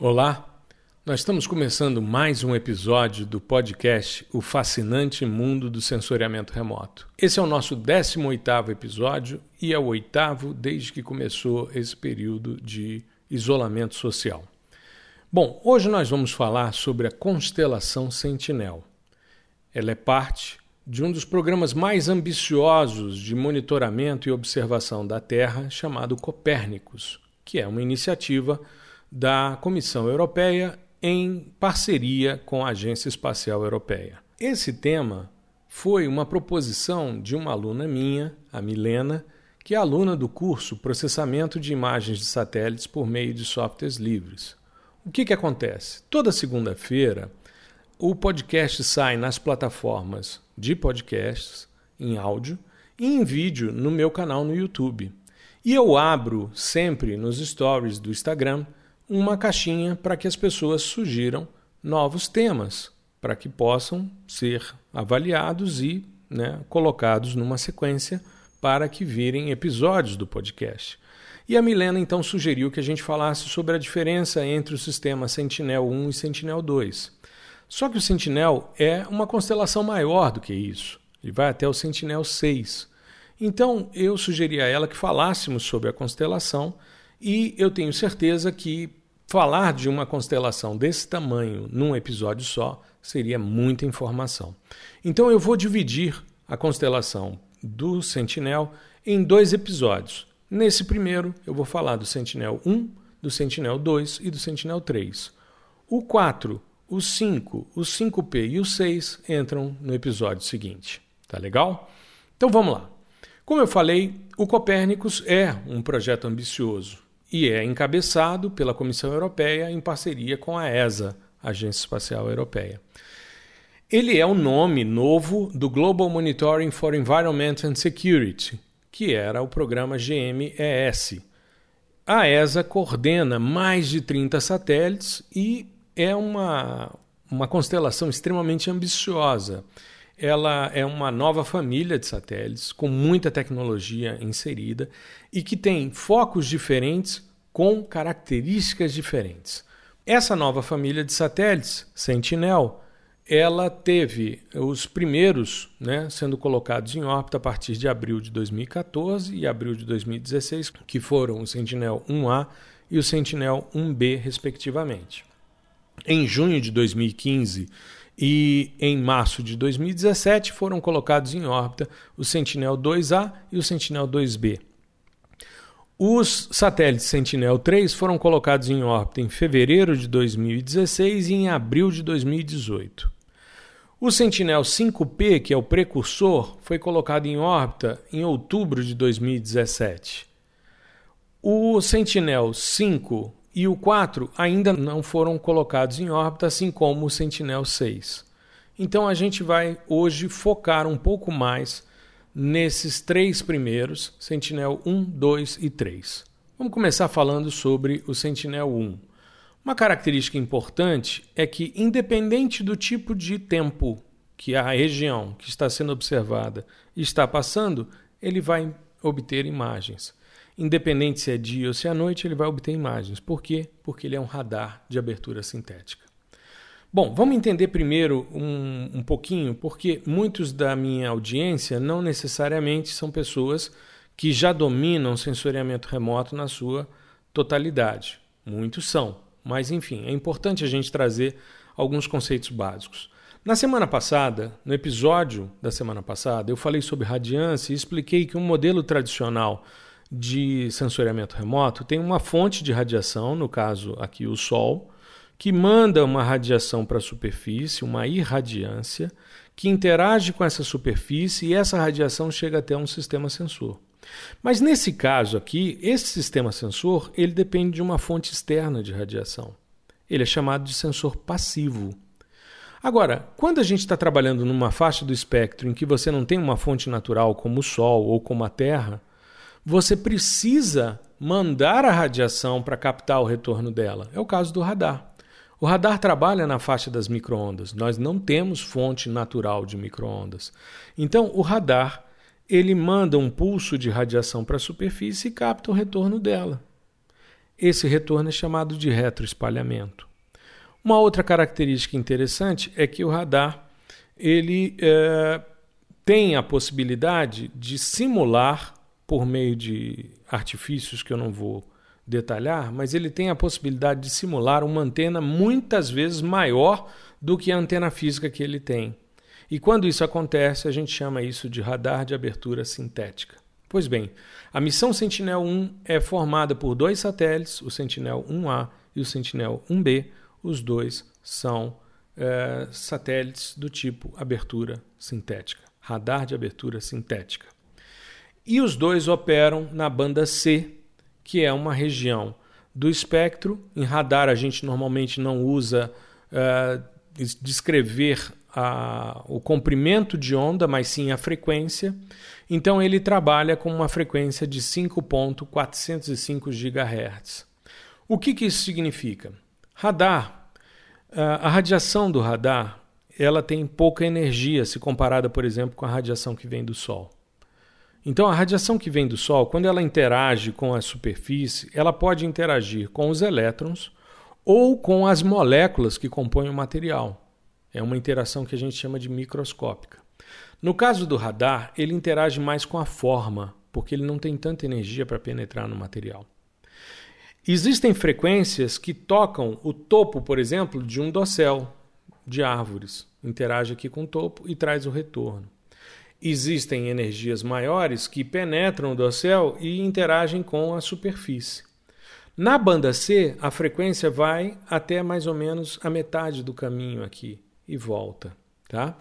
Olá, nós estamos começando mais um episódio do podcast O Fascinante Mundo do Sensoriamento Remoto. Esse é o nosso 18º episódio e é o oitavo desde que começou esse período de isolamento social. Bom, hoje nós vamos falar sobre a constelação Sentinel. Ela é parte de um dos programas mais ambiciosos de monitoramento e observação da Terra, chamado Copérnicos, que é uma iniciativa da Comissão Europeia em parceria com a Agência Espacial Europeia. Esse tema foi uma proposição de uma aluna minha, a Milena, que é aluna do curso Processamento de Imagens de Satélites por meio de softwares livres. O que, que acontece? Toda segunda-feira, o podcast sai nas plataformas de podcasts, em áudio, e em vídeo no meu canal no YouTube. E eu abro sempre nos stories do Instagram uma caixinha para que as pessoas sugiram novos temas, para que possam ser avaliados e né, colocados numa sequência para que virem episódios do podcast. E a Milena então sugeriu que a gente falasse sobre a diferença entre o sistema Sentinel-1 e Sentinel-2. Só que o Sentinel é uma constelação maior do que isso. Ele vai até o Sentinel-6. Então eu sugeri a ela que falássemos sobre a constelação e eu tenho certeza que falar de uma constelação desse tamanho num episódio só seria muita informação. Então eu vou dividir a constelação do Sentinel em dois episódios. Nesse primeiro, eu vou falar do Sentinel 1, do Sentinel 2 e do Sentinel 3. O 4, o 5, o 5P e o 6 entram no episódio seguinte. Tá legal? Então vamos lá. Como eu falei, o Copérnicos é um projeto ambicioso e é encabeçado pela Comissão Europeia em parceria com a ESA, Agência Espacial Europeia. Ele é o nome novo do Global Monitoring for Environment and Security, que era o programa GMES. A ESA coordena mais de 30 satélites e é uma, uma constelação extremamente ambiciosa ela é uma nova família de satélites com muita tecnologia inserida e que tem focos diferentes com características diferentes. Essa nova família de satélites, Sentinel, ela teve os primeiros né, sendo colocados em órbita a partir de abril de 2014 e abril de 2016, que foram o Sentinel 1A e o Sentinel 1B, respectivamente. Em junho de 2015, e em março de 2017 foram colocados em órbita o Sentinel-2A e o Sentinel-2B. Os satélites Sentinel-3 foram colocados em órbita em fevereiro de 2016 e em abril de 2018. O Sentinel-5P, que é o precursor, foi colocado em órbita em outubro de 2017. O Sentinel-5 e o 4 ainda não foram colocados em órbita, assim como o Sentinel-6. Então a gente vai hoje focar um pouco mais nesses três primeiros, Sentinel-1, 2 e 3. Vamos começar falando sobre o Sentinel-1. Uma característica importante é que, independente do tipo de tempo que a região que está sendo observada está passando, ele vai obter imagens. Independente se é dia ou se é noite, ele vai obter imagens. Por quê? Porque ele é um radar de abertura sintética. Bom, vamos entender primeiro um, um pouquinho, porque muitos da minha audiência não necessariamente são pessoas que já dominam sensoriamento remoto na sua totalidade. Muitos são, mas enfim, é importante a gente trazer alguns conceitos básicos. Na semana passada, no episódio da semana passada, eu falei sobre radiância e expliquei que um modelo tradicional de sensoriamento remoto tem uma fonte de radiação, no caso aqui o Sol, que manda uma radiação para a superfície, uma irradiância, que interage com essa superfície e essa radiação chega até um sistema sensor. Mas nesse caso aqui, esse sistema sensor ele depende de uma fonte externa de radiação. Ele é chamado de sensor passivo. Agora, quando a gente está trabalhando numa faixa do espectro em que você não tem uma fonte natural como o Sol ou como a Terra, você precisa mandar a radiação para captar o retorno dela. É o caso do radar. O radar trabalha na faixa das microondas. Nós não temos fonte natural de microondas. Então, o radar ele manda um pulso de radiação para a superfície e capta o retorno dela. Esse retorno é chamado de retroespalhamento. Uma outra característica interessante é que o radar ele é, tem a possibilidade de simular, por meio de artifícios que eu não vou detalhar, mas ele tem a possibilidade de simular uma antena muitas vezes maior do que a antena física que ele tem. E quando isso acontece, a gente chama isso de radar de abertura sintética. Pois bem, a missão Sentinel-1 é formada por dois satélites, o Sentinel-1A e o Sentinel-1B. Os dois são é, satélites do tipo abertura sintética, radar de abertura sintética. E os dois operam na banda C, que é uma região do espectro. Em radar, a gente normalmente não usa uh, descrever a, o comprimento de onda, mas sim a frequência. Então, ele trabalha com uma frequência de 5.405 GHz. O que, que isso significa? Radar, uh, a radiação do radar, ela tem pouca energia se comparada, por exemplo, com a radiação que vem do Sol. Então, a radiação que vem do Sol, quando ela interage com a superfície, ela pode interagir com os elétrons ou com as moléculas que compõem o material. É uma interação que a gente chama de microscópica. No caso do radar, ele interage mais com a forma, porque ele não tem tanta energia para penetrar no material. Existem frequências que tocam o topo, por exemplo, de um dossel de árvores. Interage aqui com o topo e traz o retorno existem energias maiores que penetram do céu e interagem com a superfície. Na banda C, a frequência vai até mais ou menos a metade do caminho aqui e volta, tá?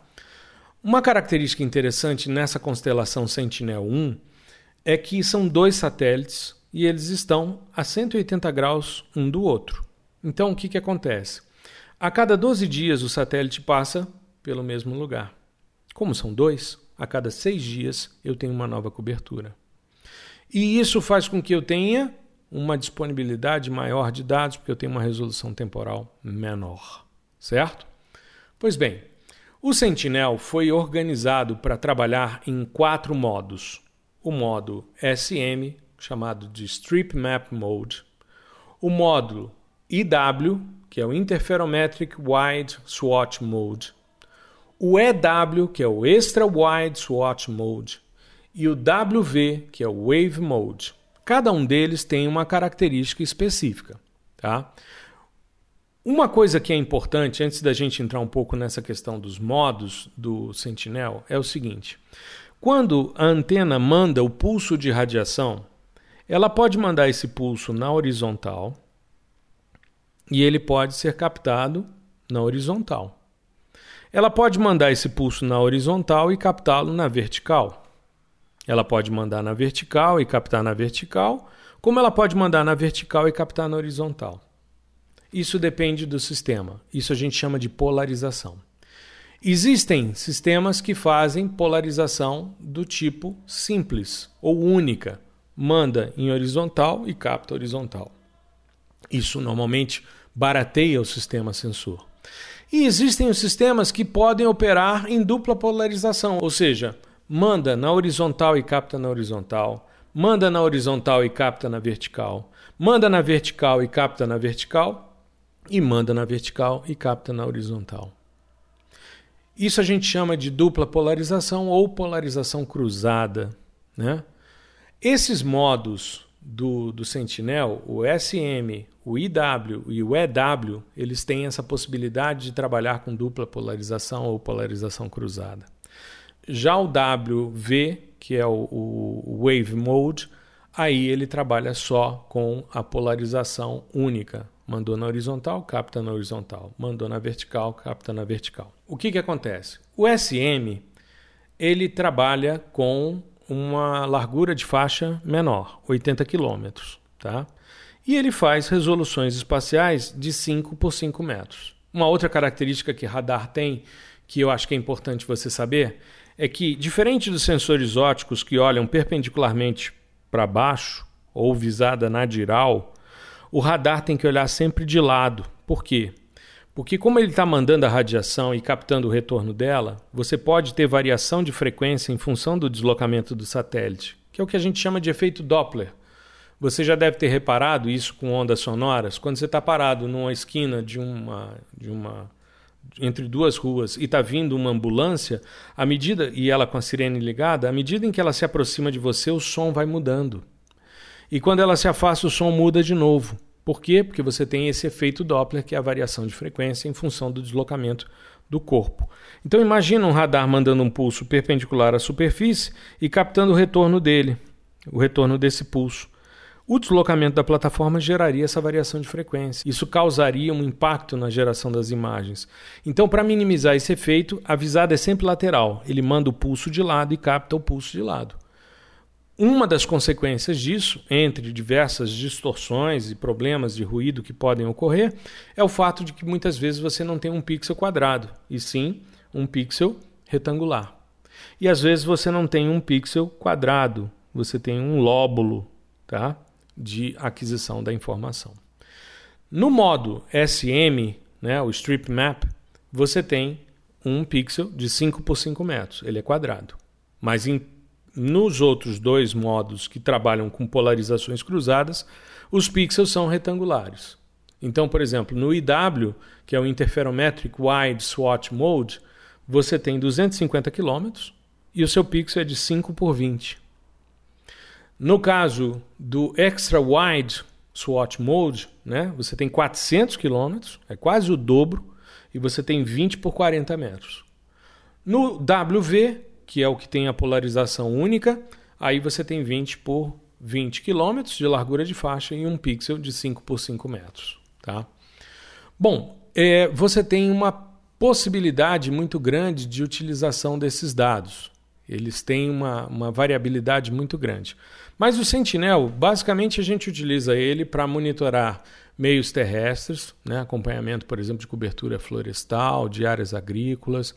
Uma característica interessante nessa constelação Sentinel-1 é que são dois satélites e eles estão a 180 graus um do outro. Então, o que, que acontece? A cada 12 dias, o satélite passa pelo mesmo lugar. Como são dois, a cada seis dias eu tenho uma nova cobertura. E isso faz com que eu tenha uma disponibilidade maior de dados, porque eu tenho uma resolução temporal menor. Certo? Pois bem, o Sentinel foi organizado para trabalhar em quatro modos: o modo SM, chamado de Strip Map Mode, o módulo IW, que é o Interferometric Wide Swatch Mode, o EW, que é o Extra Wide Swatch Mode, e o WV, que é o Wave Mode. Cada um deles tem uma característica específica. Tá? Uma coisa que é importante, antes da gente entrar um pouco nessa questão dos modos do Sentinel, é o seguinte: quando a antena manda o pulso de radiação, ela pode mandar esse pulso na horizontal e ele pode ser captado na horizontal. Ela pode mandar esse pulso na horizontal e captá-lo na vertical. Ela pode mandar na vertical e captar na vertical, como ela pode mandar na vertical e captar na horizontal. Isso depende do sistema. Isso a gente chama de polarização. Existem sistemas que fazem polarização do tipo simples ou única. Manda em horizontal e capta horizontal. Isso normalmente barateia o sistema sensor. E existem os sistemas que podem operar em dupla polarização, ou seja, manda na horizontal e capta na horizontal, manda na horizontal e capta na vertical, manda na vertical e capta na vertical, e manda na vertical e capta na horizontal. Isso a gente chama de dupla polarização ou polarização cruzada. Né? Esses modos do, do Sentinel, o SM, o IW e o EW, eles têm essa possibilidade de trabalhar com dupla polarização ou polarização cruzada. Já o WV, que é o, o Wave Mode, aí ele trabalha só com a polarização única. Mandou na horizontal, capta na horizontal. Mandou na vertical, capta na vertical. O que, que acontece? O SM ele trabalha com uma largura de faixa menor, 80 km. Tá? E ele faz resoluções espaciais de 5 por 5 metros. Uma outra característica que radar tem, que eu acho que é importante você saber, é que, diferente dos sensores ópticos que olham perpendicularmente para baixo ou visada nadiral, o radar tem que olhar sempre de lado. Por quê? Porque como ele está mandando a radiação e captando o retorno dela, você pode ter variação de frequência em função do deslocamento do satélite, que é o que a gente chama de efeito Doppler. Você já deve ter reparado isso com ondas sonoras. Quando você está parado numa esquina de uma, de uma entre duas ruas e está vindo uma ambulância, à medida e ela com a sirene ligada, à medida em que ela se aproxima de você, o som vai mudando. E quando ela se afasta, o som muda de novo. Por quê? Porque você tem esse efeito Doppler, que é a variação de frequência em função do deslocamento do corpo. Então imagina um radar mandando um pulso perpendicular à superfície e captando o retorno dele, o retorno desse pulso. O deslocamento da plataforma geraria essa variação de frequência. Isso causaria um impacto na geração das imagens. Então, para minimizar esse efeito, a visada é sempre lateral. Ele manda o pulso de lado e capta o pulso de lado. Uma das consequências disso, entre diversas distorções e problemas de ruído que podem ocorrer, é o fato de que muitas vezes você não tem um pixel quadrado, e sim um pixel retangular. E às vezes você não tem um pixel quadrado, você tem um lóbulo, tá? de aquisição da informação. No modo SM, né, o Strip Map, você tem um pixel de 5 por 5 metros, ele é quadrado. Mas em, nos outros dois modos que trabalham com polarizações cruzadas, os pixels são retangulares. Então, por exemplo, no IW, que é o Interferometric Wide Swatch Mode, você tem 250 km e o seu pixel é de 5 por 20. No caso do Extra Wide SWAT Mode, né, você tem 400 km, é quase o dobro, e você tem 20 por 40 metros. No WV, que é o que tem a polarização única, aí você tem 20 por 20 km de largura de faixa e um pixel de 5 por 5 metros. Tá? Bom, é, você tem uma possibilidade muito grande de utilização desses dados. Eles têm uma, uma variabilidade muito grande. Mas o Sentinel, basicamente a gente utiliza ele para monitorar meios terrestres, né? acompanhamento, por exemplo, de cobertura florestal, de áreas agrícolas,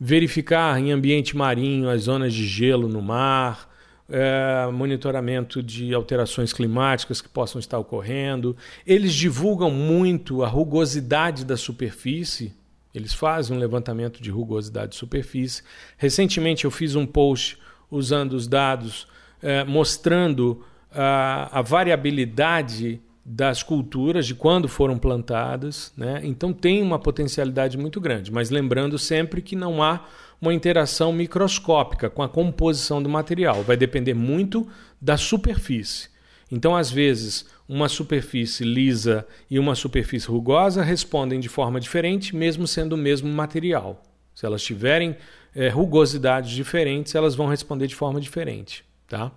verificar em ambiente marinho as zonas de gelo no mar, é, monitoramento de alterações climáticas que possam estar ocorrendo. Eles divulgam muito a rugosidade da superfície. Eles fazem um levantamento de rugosidade de superfície. Recentemente eu fiz um post usando os dados é, mostrando a, a, variabilidade das culturas, de quando foram plantadas. Né? Então tem uma potencialidade muito grande, mas lembrando sempre que não há uma interação microscópica com a composição do material. Vai depender muito da superfície. Então, às vezes, uma superfície lisa e uma superfície rugosa respondem de forma diferente, mesmo sendo o mesmo material. Se elas tiverem é, rugosidades diferentes, elas vão responder de forma diferente. Tá?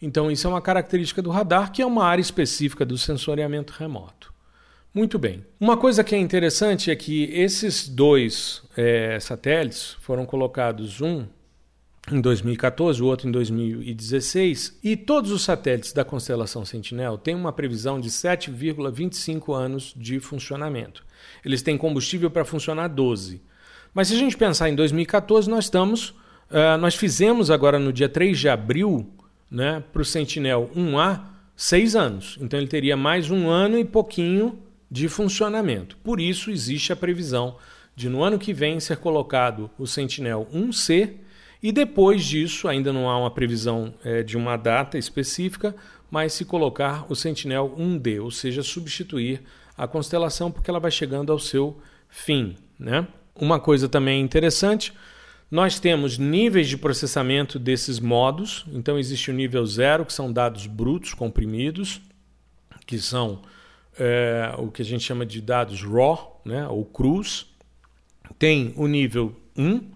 Então, isso é uma característica do radar, que é uma área específica do sensoriamento remoto. Muito bem. Uma coisa que é interessante é que esses dois é, satélites foram colocados um em 2014, o outro em 2016, e todos os satélites da constelação Sentinel têm uma previsão de 7,25 anos de funcionamento. Eles têm combustível para funcionar 12. Mas se a gente pensar em 2014, nós estamos Uh, nós fizemos agora no dia 3 de abril né, para o Sentinel 1A seis anos. Então ele teria mais um ano e pouquinho de funcionamento. Por isso existe a previsão de no ano que vem ser colocado o Sentinel 1C e depois disso, ainda não há uma previsão é, de uma data específica, mas se colocar o Sentinel 1D, ou seja, substituir a constelação porque ela vai chegando ao seu fim. Né? Uma coisa também interessante nós temos níveis de processamento desses modos. Então, existe o nível zero, que são dados brutos comprimidos, que são é, o que a gente chama de dados RAW, né, ou crus. Tem o nível 1,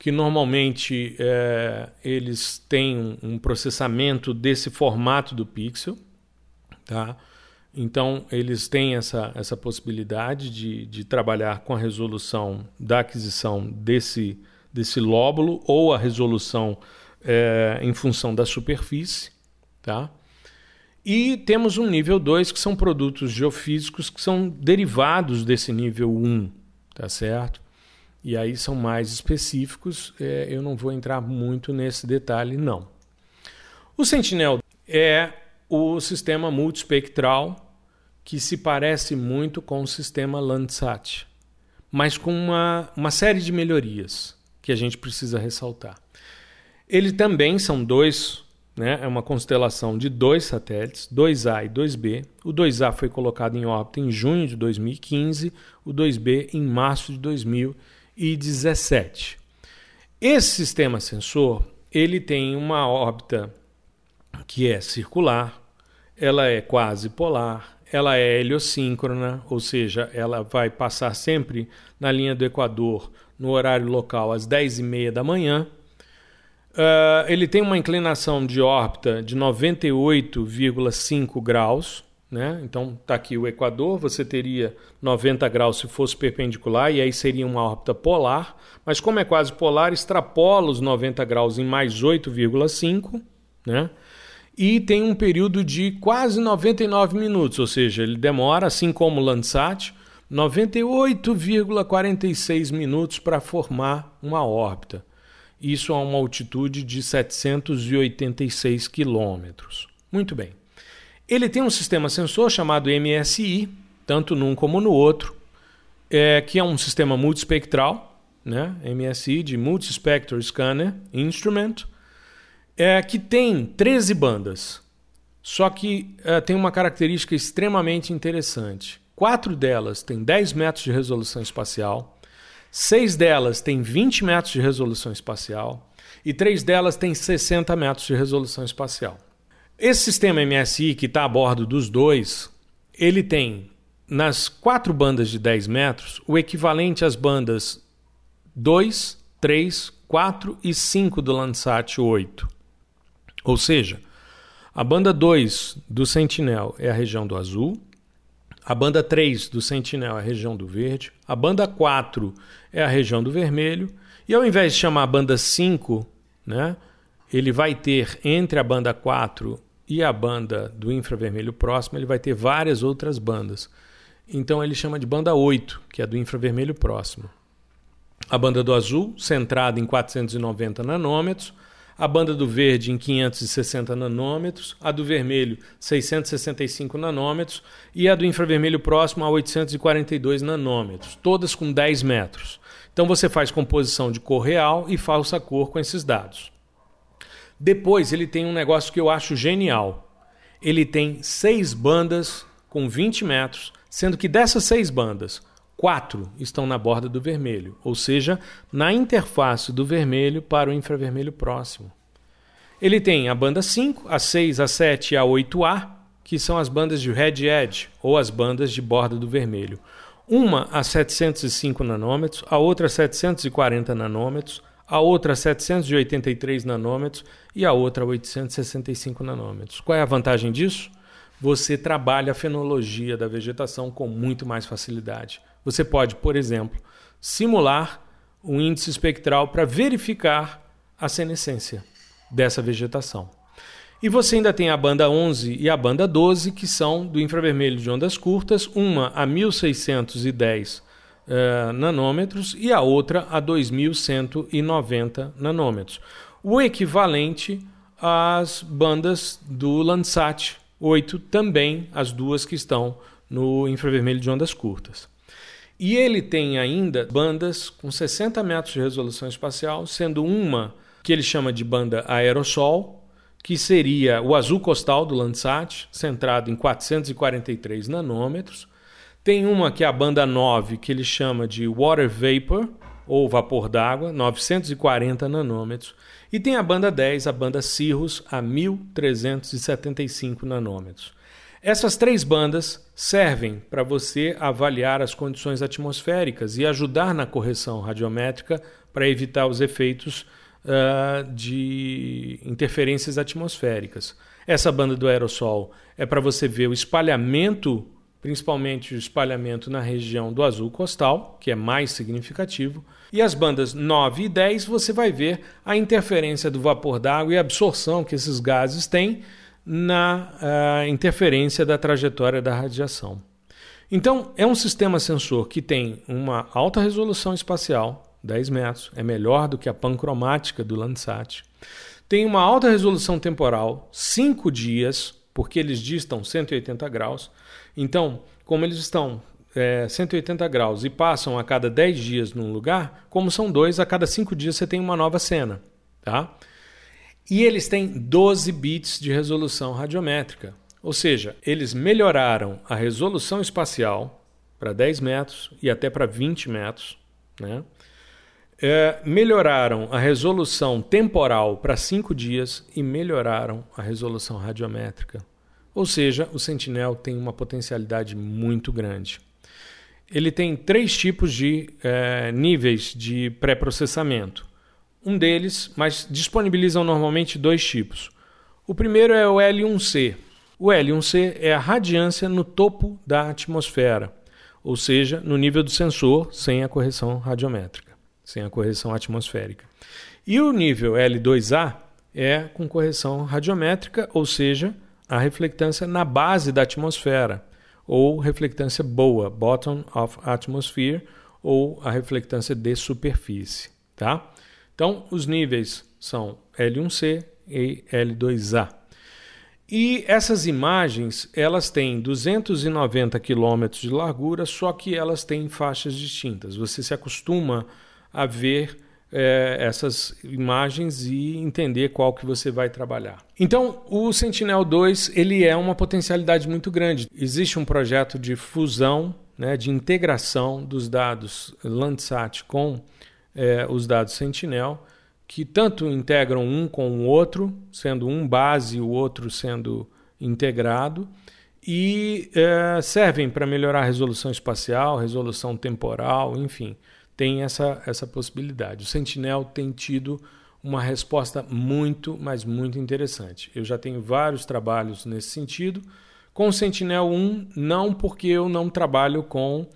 que normalmente é, eles têm um, processamento desse formato do pixel. Tá? Então, eles têm essa, essa possibilidade de, de trabalhar com a resolução da aquisição desse desse lóbulo ou a resolução é, em função da superfície. Tá? E temos um nível 2, que são produtos geofísicos que são derivados desse nível 1, um, tá certo? E aí são mais específicos, é, eu não vou entrar muito nesse detalhe, não. O Sentinel é o sistema multispectral que se parece muito com o sistema Landsat, mas com uma, uma série de melhorias que a gente precisa ressaltar. Ele também são dois né? é uma constelação de dois satélites, 2A e 2B. O 2A foi colocado em órbita em junho de 2015, o 2B em março de 2017. Esse sistema sensor ele tem uma órbita que é circular, ela é quase polar, ela é heliosíncrona, ou seja, ela vai passar sempre na linha do Equador no horário local às 10h30 da manhã. Uh, ele tem uma inclinação de órbita de 98,5 graus. Né? Então está aqui o Equador, você teria 90 graus se fosse perpendicular, e aí seria uma órbita polar, mas como é quase polar, extrapola os 90 graus em mais 8,5, né? e tem um período de quase 99 minutos, ou seja, ele demora, assim como o Landsat, 98,46 minutos para formar uma órbita. Isso a uma altitude de 786 quilômetros. Muito bem. Ele tem um sistema sensor chamado MSI, tanto num como no outro, é, que é um sistema multispectral, né? MSI de Multispectral Scanner Instrument, é, que tem 13 bandas. Só que é, tem uma característica extremamente interessante. Quatro delas têm 10 metros de resolução espacial, seis delas têm 20 metros de resolução espacial e três delas têm 60 metros de resolução espacial. Esse sistema MSI que está a bordo dos dois, ele tem nas quatro bandas de 10 metros o equivalente às bandas 2, 3, 4 e 5 do Landsat 8. Ou seja, a banda 2 do Sentinel é a região do azul, a banda 3 do Sentinel é a região do verde, a banda 4 é a região do vermelho, e ao invés de chamar a banda 5, né, ele vai ter entre a banda 4 e a banda do infravermelho próximo, ele vai ter várias outras bandas. Então ele chama de banda 8, que é do infravermelho próximo. A banda do azul, centrada em 490 nanômetros, a banda do verde em 560 nanômetros, a do vermelho 665 nanômetros e a do infravermelho próximo a 842 nanômetros, todas com 10 metros. Então você faz composição de cor real e falsa cor com esses dados. Depois ele tem um negócio que eu acho genial. Ele tem seis bandas com 20 metros, sendo que dessas seis bandas, quatro estão na borda do vermelho, ou seja, na interface do vermelho para o infravermelho próximo. Ele tem a banda 5, a 6, a 7 e a 8A, que são as bandas de Red Edge, ou as bandas de borda do vermelho. Uma a 705 nanômetros, a outra a 740 nanômetros, a outra a 783 nanômetros e a outra a 865 nanômetros. Qual é a vantagem disso? Você trabalha a fenologia da vegetação com muito mais facilidade. Você pode, por exemplo, simular um índice espectral para verificar a senescência dessa vegetação. E você ainda tem a banda 11 e a banda 12, que são do infravermelho de ondas curtas, uma a 1610 uh, eh, nanômetros e a outra a 2190 nanômetros. O equivalente às bandas do Landsat 8, também as duas que estão no infravermelho de ondas curtas. E ele tem ainda bandas com 60 metros de resolução espacial, sendo uma que ele chama de banda aerossol, que seria o azul costal do Landsat, centrado em 443 nanômetros. Tem uma que é a banda 9, que ele chama de water vapor, ou vapor d'água, 940 nanômetros. E tem a banda 10, a banda Cirrus, a 1375 nanômetros. Essas três bandas servem para você avaliar as condições atmosféricas e ajudar na correção radiométrica para evitar os efeitos uh, de interferências atmosféricas. Essa banda do aerossol é para você ver o espalhamento, principalmente o espalhamento na região do azul costal, que é mais significativo. E as bandas 9 e 10 você vai ver a interferência do vapor d'água e a absorção que esses gases têm na uh, interferência da trajetória da radiação. Então, é um sistema sensor que tem uma alta resolução espacial, 10 metros, é melhor do que a pancromática do Landsat. Tem uma alta resolução temporal, 5 dias, porque eles distam 180 graus. Então, como eles estão é, 180 graus e passam a cada 10 dias num lugar, como são dois, a cada 5 dias você tem uma nova cena. Tá? E eles têm 12 bits de resolução radiométrica. Ou seja, eles melhoraram a resolução espacial para 10 metros e até para 20 metros. Né? É, melhoraram a resolução temporal para 5 dias e melhoraram a resolução radiométrica. Ou seja, o Sentinel tem uma potencialidade muito grande. Ele tem três tipos de é, níveis de pré-processamento. Um deles, mas disponibilizam normalmente dois tipos. O primeiro é o L1C. O L1C é a radiância no topo da atmosfera, ou seja, no nível do sensor, sem a correção radiométrica, sem a correção atmosférica. E o nível L2A é com correção radiométrica, ou seja, a reflectância na base da atmosfera, ou reflectância boa, bottom of atmosphere, ou a reflectância de superfície. Tá? Então, os níveis são L1C e L2A. E essas imagens, elas têm 290 quilômetros de largura, só que elas têm faixas distintas. Você se acostuma a ver é, essas imagens e entender qual que você vai trabalhar. Então, o Sentinel-2 ele é uma potencialidade muito grande. Existe um projeto de fusão, né, de integração dos dados Landsat com é, os dados Sentinel, que tanto integram um com o outro, sendo um base e o outro sendo integrado, e é, servem para melhorar a resolução espacial, resolução temporal, enfim tem essa, essa possibilidade. O Sentinel tem tido uma resposta muito, mas muito interessante. Eu já tenho vários trabalhos nesse sentido. Com o Sentinel 1, não porque eu não trabalho com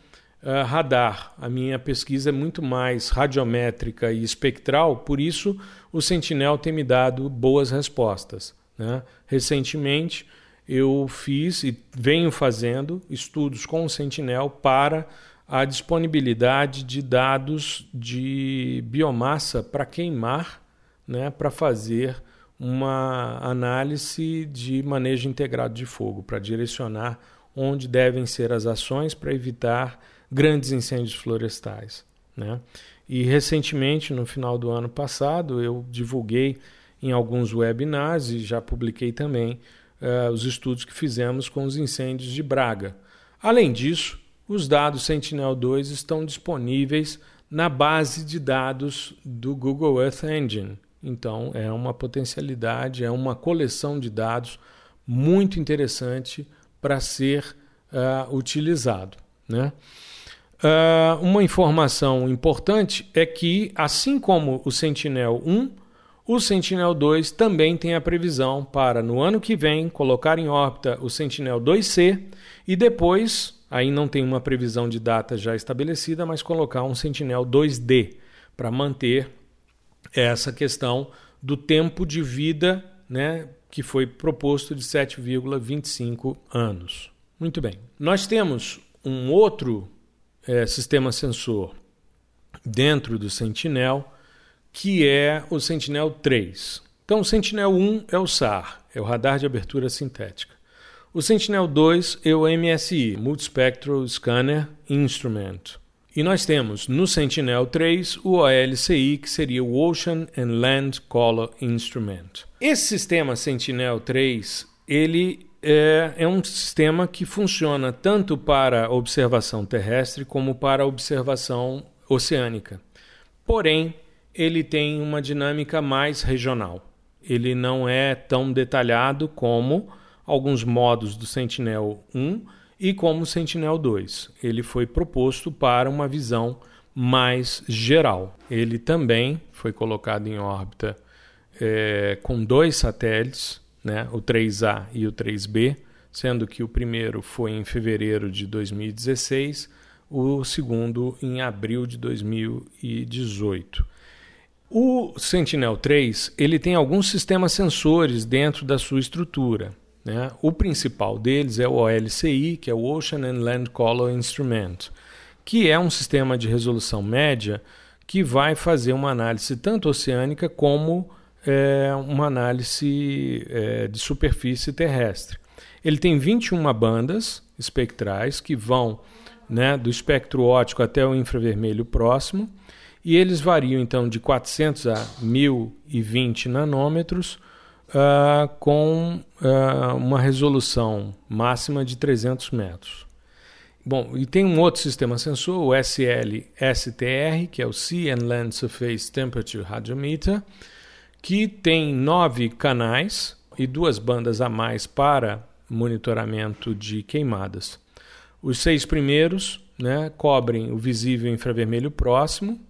uh, radar. A minha pesquisa é muito mais radiométrica e espectral, por isso o Sentinel tem me dado boas respostas. Né? Recentemente, eu fiz e venho fazendo estudos com o Sentinel para a disponibilidade de dados de biomassa para queimar, né, para fazer uma análise de manejo integrado de fogo, para direcionar onde devem ser as ações para evitar grandes incêndios florestais. Né? E recentemente, no final do ano passado, eu divulguei em alguns webinars e já publiquei também uh, os estudos que fizemos com os incêndios de Braga. Além disso, os dados Sentinel-2 estão disponíveis na base de dados do Google Earth Engine. Então, é uma potencialidade, é uma coleção de dados muito interessante para ser uh, utilizado. Né? Uh, uma informação importante é que, assim como o Sentinel-1, o Sentinel-2 também tem a previsão para, no ano que vem, colocar em órbita o Sentinel-2C e depois Aí não tem uma previsão de data já estabelecida, mas colocar um Sentinel 2D para manter essa questão do tempo de vida né, que foi proposto de 7,25 anos. Muito bem. Nós temos um outro é, sistema sensor dentro do Sentinel, que é o Sentinel 3. Então, o Sentinel 1 é o SAR, é o radar de abertura sintética. O Sentinel-2 é o MSI, Multispectral Scanner Instrument. E nós temos no Sentinel-3 o OLCI, que seria o Ocean and Land Color Instrument. Esse sistema Sentinel-3 ele é, é, um sistema que funciona tanto para observação terrestre como para observação oceânica. Porém, ele tem uma dinâmica mais regional. Ele não é tão detalhado como alguns modos do Sentinel 1 e como Sentinel 2. Ele foi proposto para uma visão mais geral. Ele também foi colocado em órbita é, com dois satélites, né, o 3A e o 3B, sendo que o primeiro foi em fevereiro de 2016, o segundo em abril de 2018. O Sentinel-3 ele tem alguns sistemas sensores dentro da sua estrutura. Né? O principal deles é o OLCI, que é o Ocean and Land Color Instrument, que é um sistema de resolução média que vai fazer uma análise tanto oceânica como é, uma análise é, de superfície terrestre. Ele tem 21 bandas espectrais que vão né, do espectro óptico até o infravermelho próximo e eles variam então de 400 a 1020 nanômetros uh, com uh, uma resolução máxima de 300 metros. Bom, e tem um outro sistema sensor, o SL-STR, que é o Sea and Land Surface Temperature Radiometer, que tem nove canais e duas bandas a mais para monitoramento de queimadas. Os seis primeiros né, cobrem o visível infravermelho próximo,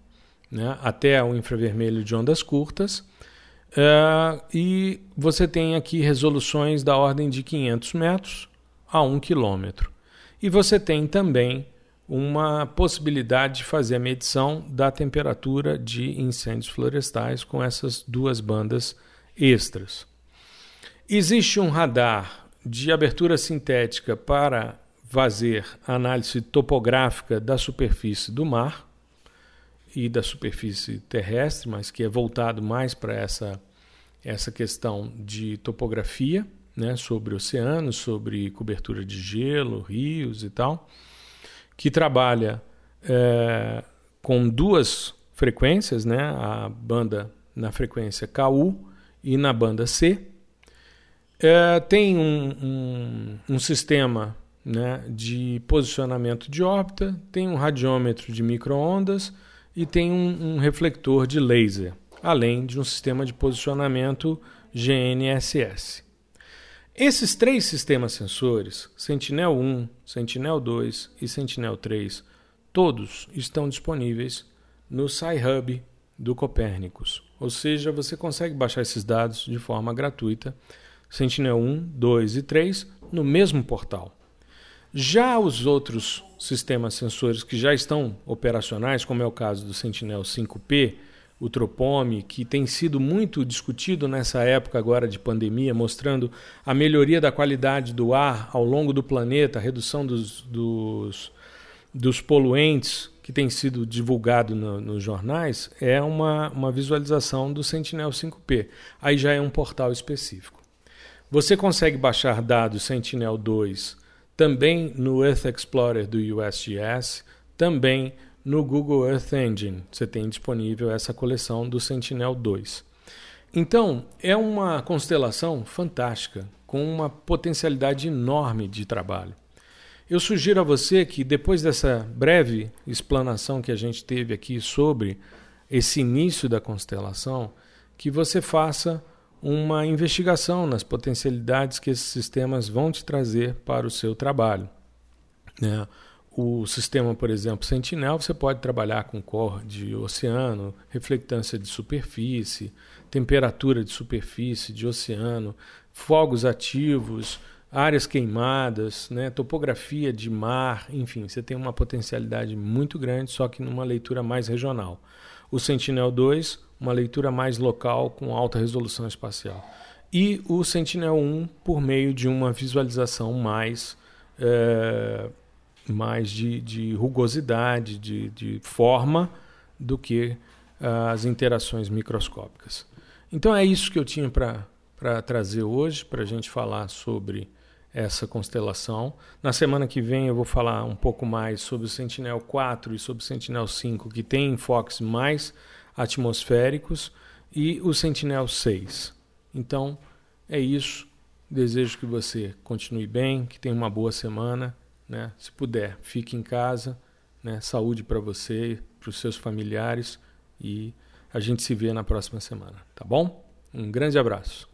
né, até o infravermelho de ondas curtas, uh, e você tem aqui resoluções da ordem de 500 metros a 1 quilômetro. E você tem também uma possibilidade de fazer a medição da temperatura de incêndios florestais com essas duas bandas extras. Existe um radar de abertura sintética para fazer análise topográfica da superfície do mar e da superfície terrestre, mas que é voltado mais para essa, essa questão de topografia né, sobre oceanos, sobre cobertura de gelo, rios e tal, que trabalha é, com duas frequências, né, a banda na frequência KU e na banda C. É, tem um, um, um sistema né, de posicionamento de órbita, tem um radiômetro de microondas e tem um, um reflector de laser, além de um sistema de posicionamento GNSS. Esses três sistemas sensores, Sentinel-1, Sentinel-2 e Sentinel-3, todos estão disponíveis no Sci-Hub do Copérnicos. Ou seja, você consegue baixar esses dados de forma gratuita, Sentinel-1, 2 e 3, no mesmo portal. Já os outros sistemas sensores que já estão operacionais, como é o caso do Sentinel 5P, o Tropome, que tem sido muito discutido nessa época agora de pandemia, mostrando a melhoria da qualidade do ar ao longo do planeta, a redução dos, dos, dos poluentes que tem sido divulgado no, nos jornais, é uma, uma visualização do Sentinel 5P. Aí já é um portal específico. Você consegue baixar dados Sentinel 2 também no Earth Explorer do USGS, também no Google Earth Engine. Você tem disponível essa coleção do Sentinel-2. Então, é uma constelação fantástica, com uma potencialidade enorme de trabalho. Eu sugiro a você que, depois dessa breve explanação que a gente teve aqui sobre esse início da constelação, que você faça uma investigação nas potencialidades que esses sistemas vão te trazer para o seu trabalho. Né? O sistema, por exemplo, Sentinel, você pode trabalhar com cor de oceano, reflectância de superfície, temperatura de superfície de oceano, fogos ativos, áreas queimadas, né, topografia de mar, enfim, você tem uma potencialidade muito grande, só que numa leitura mais regional. O Sentinel-2, uma leitura mais local com alta resolução espacial. E o Sentinel-1 por meio de uma visualização mais é, mais de, de rugosidade, de, de, forma, do que uh, as interações microscópicas. Então é isso que eu tinha para trazer hoje, para a gente falar sobre essa constelação. Na semana que vem eu vou falar um pouco mais sobre o Sentinel 4 e sobre o Sentinel 5, que tem enfoques mais atmosféricos, e o Sentinel 6. Então é isso. Desejo que você continue bem, que tenha uma boa semana né? Se puder, fique em casa, né? Saúde para você, para os seus familiares e a gente se vê na próxima semana, tá bom? Um grande abraço.